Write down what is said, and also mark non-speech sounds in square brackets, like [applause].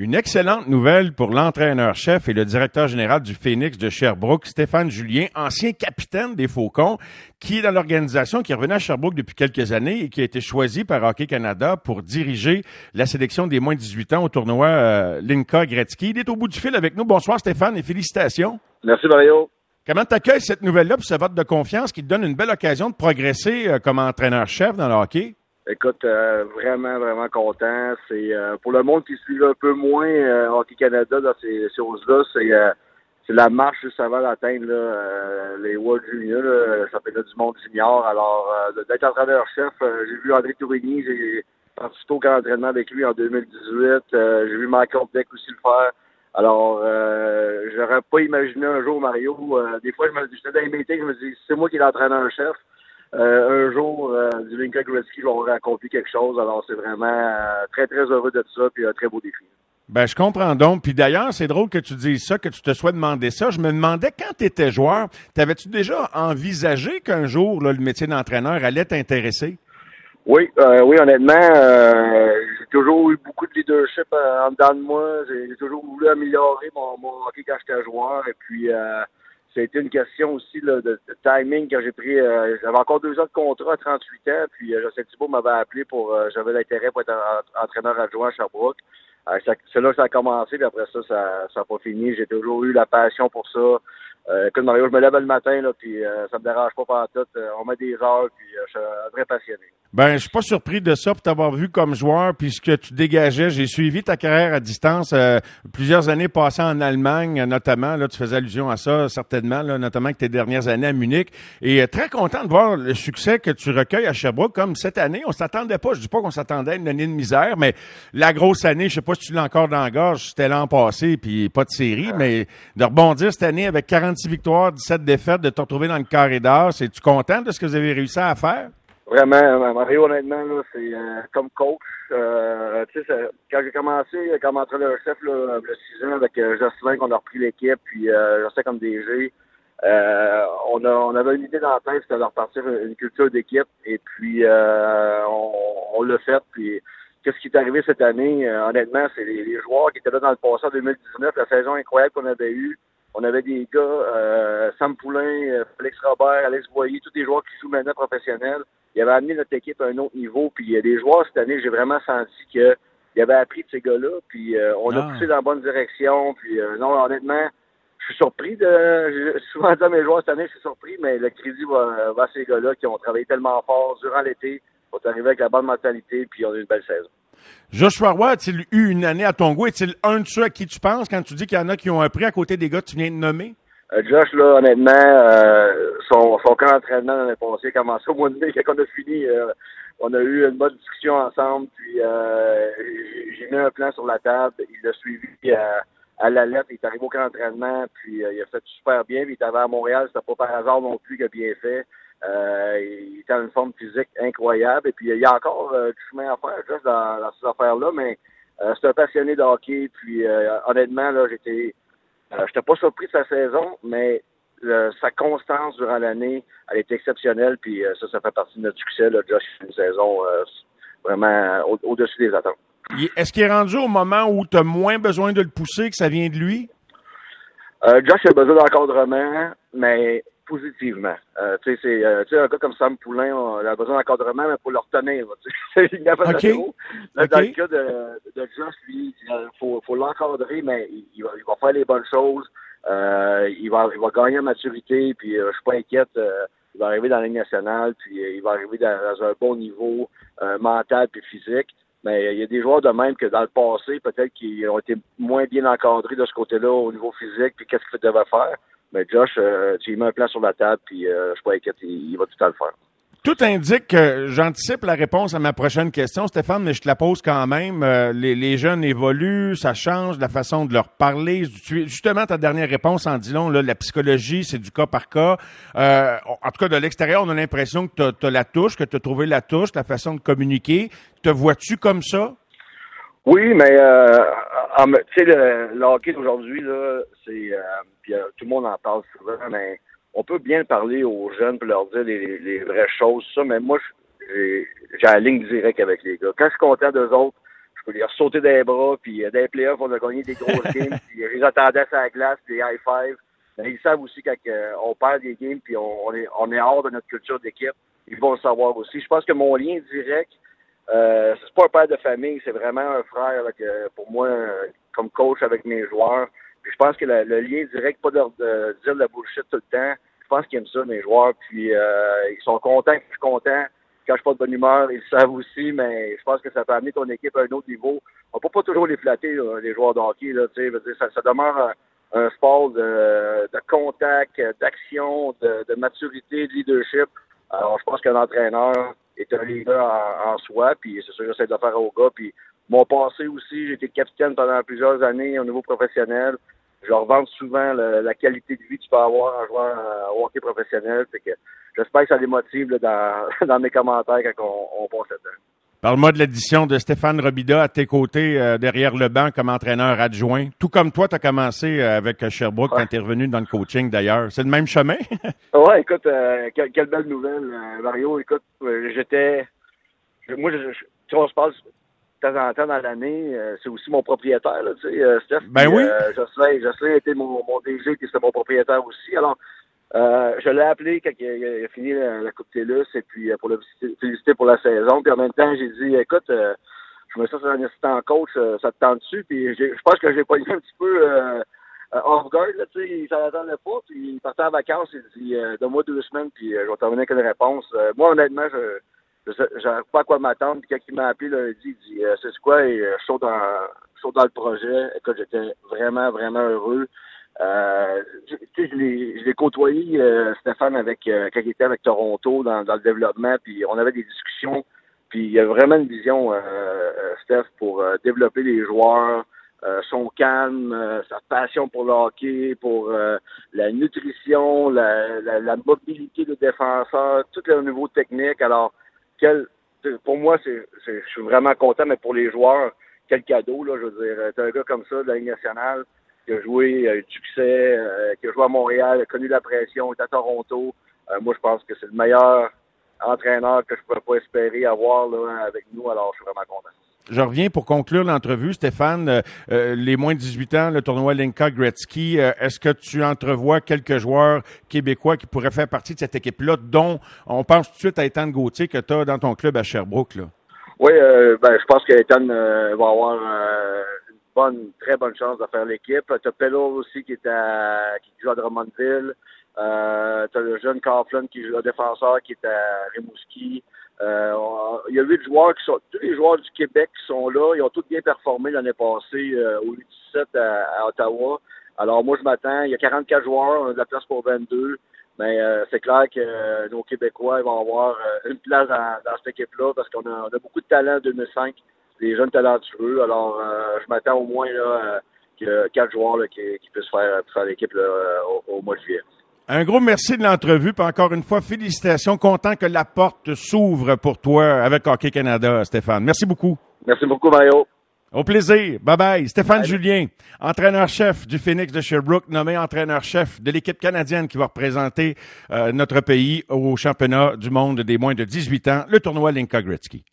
Une excellente nouvelle pour l'entraîneur-chef et le directeur général du Phoenix de Sherbrooke, Stéphane Julien, ancien capitaine des Faucons, qui est dans l'organisation, qui revenait à Sherbrooke depuis quelques années et qui a été choisi par Hockey Canada pour diriger la sélection des moins de 18 ans au tournoi euh, Linka Gretzky. Il est au bout du fil avec nous. Bonsoir Stéphane et félicitations. Merci Mario. Comment t'accueilles cette nouvelle-là pour ce vote de confiance qui te donne une belle occasion de progresser euh, comme entraîneur-chef dans le hockey? Écoute, euh, vraiment, vraiment content. C'est euh, pour le monde qui suit un peu moins euh, Hockey Canada dans ces choses-là, c'est la marche juste avant d'atteindre les World Juniors, ça fait du monde junior. Alors, d'être entraîneur-chef, j'ai vu André Tourigny, j'ai participé au grand entraînement avec lui en 2018. j'ai vu Michael Beck aussi le faire. Alors, j'aurais pas imaginé un jour, Mario, des fois, je me, j'étais dans les meetings, je me dis, c'est moi qui l'entraîneur-chef. Euh, un jour, euh, du Lincoln Gretzky va avoir accompli quelque chose. Alors, c'est vraiment euh, très, très heureux de ça, puis un très beau défi. Ben, je comprends donc. Puis d'ailleurs, c'est drôle que tu dises ça, que tu te sois demandé ça. Je me demandais, quand tu étais joueur, t'avais-tu déjà envisagé qu'un jour, le métier d'entraîneur allait t'intéresser? Oui, oui, honnêtement, j'ai toujours eu beaucoup de leadership en dedans de moi. J'ai toujours voulu améliorer mon, mon hockey quand j'étais joueur. Et puis, ça a été une question aussi de, timing quand j'ai pris. Euh, j'avais encore deux ans de contrat à 38 ans, puis euh, José Thibault m'avait appelé pour. Euh, j'avais l'intérêt pour être entraîneur adjoint à Sherbrooke. c'est là que ça a commencé, puis après ça, ça n'a pas fini. J'ai toujours eu la passion pour ça. Euh, écoute, Mario, je me lève le matin, puis ça me dérange pas par tout. on met des heures, puis je suis très passionné. Ben, je suis pas surpris de ça pour t'avoir vu comme joueur puisque tu dégageais. J'ai suivi ta carrière à distance euh, plusieurs années passées en Allemagne, notamment. Là, tu faisais allusion à ça certainement, là, notamment avec tes dernières années à Munich. Et euh, très content de voir le succès que tu recueilles à Sherbrooke. Comme cette année, on s'attendait pas. Je dis pas qu'on s'attendait à une année de misère, mais la grosse année, je sais pas si tu l'as encore dans la gorge. C'était l'an passé, puis pas de série, mais de rebondir cette année avec 46 victoires, 17 défaites, de te retrouver dans le carré d'or. Es-tu content de ce que vous avez réussi à faire? Vraiment, Mario, honnêtement, là, c'est euh, comme coach. Euh, tu sais, quand j'ai commencé comme entraîneur-chef, là, le 6 ans, avec euh, Jocelyn, qu'on a repris l'équipe, puis euh, sais comme DG, euh, on, a, on avait une idée dans la tête, c'était de repartir une, culture d'équipe, et puis euh, on, on l'a fait, puis qu'est-ce qui est arrivé cette année, honnêtement, c'est les, les, joueurs qui étaient là dans le passé en 2019, la saison incroyable qu'on avait eue, on avait des gars, euh, Sam Poulain, euh, Félix Robert, Alex Boyer, tous des joueurs qui jouent maintenant professionnels. Ils avaient amené notre équipe à un autre niveau. Puis il y a des joueurs cette année, j'ai vraiment senti que il avait appris de ces gars-là. Puis euh, on a ah. poussé dans la bonne direction. Puis non, honnêtement, je suis surpris de. J'ai souvent dit à mes joueurs cette année, je suis surpris, mais le crédit va, va à ces gars-là qui ont travaillé tellement fort durant l'été pour arriver avec la bonne mentalité, puis on a eu une belle saison. Joshua Roy a-t-il eu une année à ton goût? Est-il un de ceux à qui tu penses quand tu dis qu'il y en a qui ont un prix à côté des gars que tu viens de nommer? Euh, Josh, là, honnêtement, euh, son, son camp d'entraînement l'année passée a commencé au mois de mai. [laughs] Quand on a fini, euh, on a eu une bonne discussion ensemble. Puis euh, j'ai mis un plan sur la table. Il l'a suivi à la lettre. Il est arrivé au camp d'entraînement. Puis il a fait super bien. Puis il était à Montréal. C'était pas par hasard non plus qu'il a bien fait. Euh, il était en une forme physique incroyable. Et puis, il y a encore euh, du chemin à faire juste dans, dans ces affaires-là, mais euh, c'est un passionné de hockey. Puis, euh, honnêtement, là, j'étais, euh, j'étais pas surpris de sa saison, mais sa constance durant l'année, elle est exceptionnelle. Puis, ça, ça fait partie de notre succès. Là. Josh, une saison vraiment au- dessus des attentes. Est-ce qu'il est rendu au moment où tu as moins besoin de le pousser, que ça vient de lui? Josh a besoin d'encadrement, mais positivement. Euh, tu sais, c'est euh, un gars comme Sam Poulain, on a besoin d'encadrement, mais pour le retenir. [laughs] il n'y a pas okay. Là, Dans le cas de, de Josh, lui, il faut, faut l'encadrer, mais il, va, il va faire les bonnes choses. Euh, il, va, il va gagner en maturité, puis euh, je suis pas inquiète. Euh, il va arriver dans la Ligue nationale, puis euh, il va arriver dans, dans un bon niveau mental puis physique. Mais il y a des joueurs de même que dans le passé, peut-être qu'ils ont été moins bien encadrés de ce côté-là au niveau physique, puis qu'est-ce qu'ils devaient faire. Mais Josh, euh, tu lui mets un plan sur la table, puis euh, je suis pas inquiète, il, va tout à le faire. Tout indique que j'anticipe la réponse à ma prochaine question, Stéphane, mais je te la pose quand même. Euh, les, les, jeunes évoluent, ça change la façon de leur parler. Justement, ta dernière réponse en dit long, là, la psychologie, c'est du cas par cas. En tout cas, de l'extérieur, on a l'impression que tu as, la touche, que tu as trouvé la touche, la façon de communiquer. Te vois-tu comme ça? Oui, mais euh, tu sais, le, le, hockey d'aujourd'hui, là, c'est euh, puis euh, tout le monde en parle souvent, mais on peut bien parler aux jeunes pour leur dire les, les vraies choses, ça, mais moi, j'ai la ligne directe avec les gars. Quand je suis content d'eux autres, je peux les sauter des bras, puis euh, des playoffs, on a gagné des grosses [laughs] games, puis ils attendaient sur la glace, des high five. Mais ils savent aussi quand euh, on perd des games, puis on, est, on est hors de notre culture d'équipe, ils vont le savoir aussi. Je pense que mon lien direct, euh, c'est pas un père de famille, c'est vraiment un frère que, pour moi, comme coach avec mes joueurs. Puis je pense que le, lien direct, pas de, de, dire de la bullshit tout le temps. Je pense qu'ils aiment ça, mes joueurs. Puis euh, ils sont contents je suis content quand je suis pas de bonne humeur, ils le savent aussi, mais je pense que ça peut amener ton équipe à un autre niveau. On peut pas toujours les flatter, les joueurs de. Là, ça, ça demeure un, sport de, de contact, d'action, de, de, maturité, de leadership. Alors, je pense qu'un entraîneur est un leader en, soi, puis c'est ça que j'essaie de faire au gars. Puis mon passé aussi, j'ai été capitaine pendant plusieurs années au niveau professionnel. Je revends souvent la qualité de vie que tu peux avoir en jouant euh, au hockey professionnel. j'espère que ça les motive dans, [laughs] dans mes commentaires quand on, on passe là-dedans. Parle-moi de l'édition de Stéphane Robida à tes côtés, euh, derrière le banc, comme entraîneur adjoint. Tout comme toi, tu as commencé euh, avec Sherbrooke quand tu es revenu dans le coaching d'ailleurs. C'est le même chemin? [laughs] ouais, écoute, euh, quelle, belle nouvelle, Mario. Écoute, j'étais. Moi, je, tu vois, on se passe de temps en temps dans l'année. c'est aussi mon propriétaire, là, tu sais, Steph. Ben oui. Jocelyn, Jocelyn était mon, mon DG, puis c'était mon propriétaire aussi. Alors, euh, je l'ai appelé quand il a, fini la, Coupe TELUS et puis euh, pour le féliciter pour la saison. Puis en même temps, j'ai dit écoute, euh, je me suis un assistant coach, ça te tente dessus. Puis je pense que j'ai eu un petit peu off guard, là, tu sais, il s'en attendait pas, puis il partait en vacances, il dit donne-moi deux semaines, puis je vais terminer avec une réponse. moi, honnêtement, je savais pas à quoi m'attendre. Puis quand il m'a appelé lundi, il dit c'est quoi, et je saute dans, je dans le projet. Écoute, j'étais vraiment, vraiment heureux. Euh, je, je l'ai côtoyé, euh, Stéphane, avec euh, quand il était avec Toronto dans, dans, le développement, puis on avait des discussions, puis il y a vraiment une vision, euh, euh Steph, pour développer les joueurs, son calme, sa passion pour le hockey, pour la nutrition, la, la, la, mobilité de défenseur, tout le niveau technique. Alors, quel, pour moi, c'est, je suis vraiment content, mais pour les joueurs, quel cadeau, là, je veux dire, un gars comme ça de la Ligue nationale, qui a joué, a eu du succès, euh, qui a joué à Montréal, a connu la pression, est à Toronto. Euh, moi, je pense que c'est le meilleur entraîneur que je ne pourrais pas espérer avoir là, avec nous. Alors, je suis vraiment content. Je reviens pour conclure l'entrevue, Stéphane. Euh, les moins de 18 ans, le tournoi Linka Gretzky, est-ce que tu entrevois quelques joueurs québécois qui pourraient faire partie de cette équipe-là, dont on pense tout de suite à Ethan Gauthier que tu as dans ton club à Sherbrooke? Là? Oui, ben, je pense qu'Ethan va avoir très bonne chance de faire l'équipe. Tu as Pello aussi qui est à, qui joue à Drummondville. Euh, tu as le jeune Coughlin qui joue à défenseur qui est à Rimouski. Euh, il y a huit joueurs qui sont, tous les joueurs du Québec qui sont là, ils ont tous bien performé l'année passée euh, au 17 à, Ottawa. Alors moi je m'attends, il y a 44 joueurs, on a de la place pour 22, mais euh, c'est clair que euh, nos Québécois vont avoir une place dans, cette équipe-là parce qu'on a, a beaucoup de talent en 2005 des jeunes talentueux. Alors, euh, je m'attends au moins là, que quatre joueurs qui, puissent faire, faire l'équipe au, mois de juillet. Un gros merci de l'entrevue, puis encore une fois, félicitations. Content que la porte s'ouvre pour toi avec Hockey Canada, Stéphane. Merci beaucoup. Merci beaucoup, Mario. Au plaisir. Bye bye. Stéphane Julien, entraîneur-chef du Phoenix de Sherbrooke, nommé entraîneur-chef de l'équipe canadienne qui va représenter euh, notre pays au championnat du monde des moins de 18 ans, le tournoi Linka Gretzky.